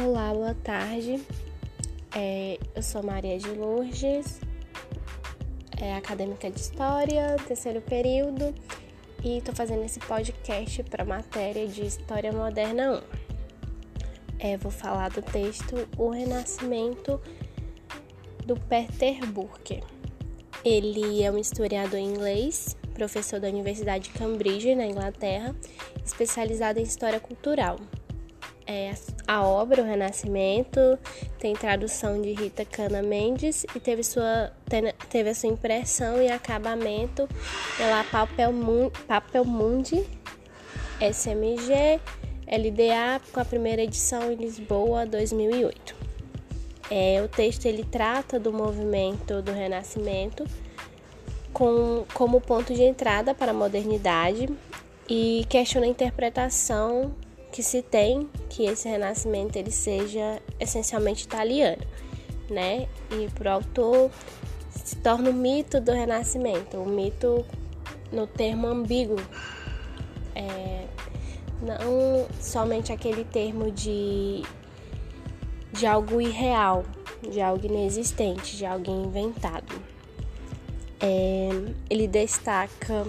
Olá, boa tarde. É, eu sou Maria de Lourdes, é, acadêmica de História, terceiro período, e estou fazendo esse podcast para a matéria de História Moderna 1. É, vou falar do texto O Renascimento do Peter Burke. Ele é um historiador inglês, professor da Universidade de Cambridge, na Inglaterra, especializado em História Cultural é, a obra O Renascimento, tem tradução de Rita Cana Mendes e teve, sua, teve a sua impressão e acabamento pela Papel, Papel Mundi SMG LDA com a primeira edição em Lisboa 2008. É, o texto ele trata do movimento do Renascimento com, como ponto de entrada para a modernidade e questiona a interpretação que se tem que esse renascimento ele seja essencialmente italiano, né? E para o autor se torna o mito do renascimento, o mito no termo ambíguo, é, não somente aquele termo de, de algo irreal, de algo inexistente, de algo inventado. É, ele destaca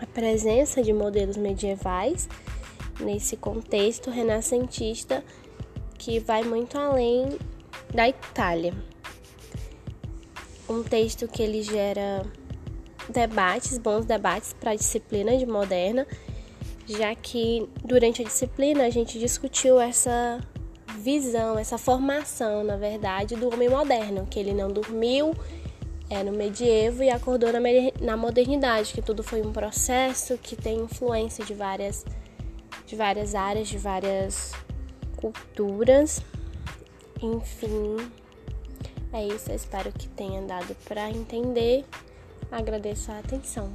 a presença de modelos medievais nesse contexto renascentista que vai muito além da Itália. Um texto que ele gera debates, bons debates para a disciplina de moderna, já que durante a disciplina a gente discutiu essa visão, essa formação, na verdade, do homem moderno, que ele não dormiu é, no medievo e acordou na modernidade, que tudo foi um processo que tem influência de várias de várias áreas, de várias culturas. Enfim, é isso. Eu espero que tenha dado para entender. Agradeço a atenção.